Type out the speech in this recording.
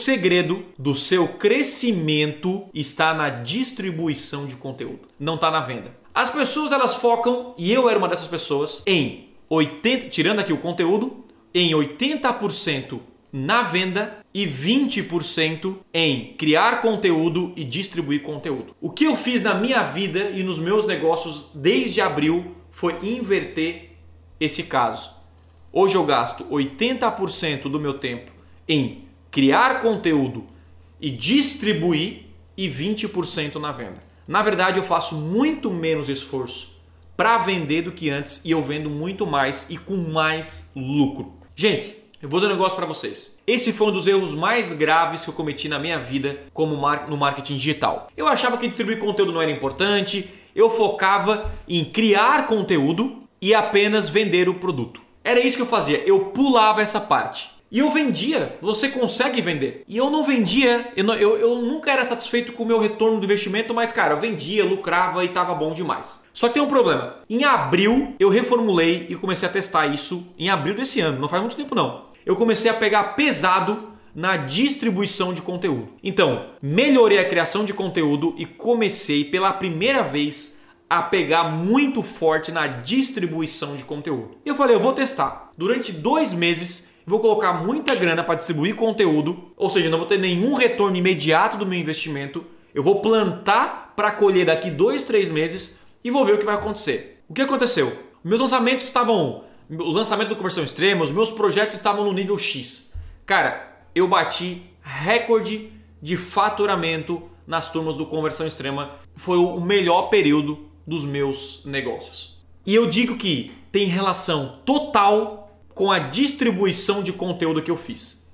segredo do seu crescimento está na distribuição de conteúdo, não está na venda. As pessoas elas focam, e eu era uma dessas pessoas, em 80, tirando aqui o conteúdo, em 80% na venda e 20% em criar conteúdo e distribuir conteúdo. O que eu fiz na minha vida e nos meus negócios desde abril foi inverter esse caso. Hoje eu gasto 80% do meu tempo em criar conteúdo e distribuir e 20% na venda. Na verdade, eu faço muito menos esforço para vender do que antes e eu vendo muito mais e com mais lucro. Gente, eu vou dizer um negócio para vocês. Esse foi um dos erros mais graves que eu cometi na minha vida como no marketing digital. Eu achava que distribuir conteúdo não era importante, eu focava em criar conteúdo e apenas vender o produto. Era isso que eu fazia, eu pulava essa parte. E eu vendia, você consegue vender. E eu não vendia, eu, não, eu, eu nunca era satisfeito com o meu retorno do investimento, mas cara, eu vendia, lucrava e tava bom demais. Só que tem um problema. Em abril eu reformulei e comecei a testar isso em abril desse ano, não faz muito tempo não eu comecei a pegar pesado na distribuição de conteúdo. Então, melhorei a criação de conteúdo e comecei pela primeira vez a pegar muito forte na distribuição de conteúdo. Eu falei, eu vou testar. Durante dois meses, vou colocar muita grana para distribuir conteúdo, ou seja, não vou ter nenhum retorno imediato do meu investimento. Eu vou plantar para colher daqui dois, três meses e vou ver o que vai acontecer. O que aconteceu? Meus lançamentos estavam o lançamento do Conversão Extrema, os meus projetos estavam no nível X. Cara, eu bati recorde de faturamento nas turmas do Conversão Extrema. Foi o melhor período dos meus negócios. E eu digo que tem relação total com a distribuição de conteúdo que eu fiz.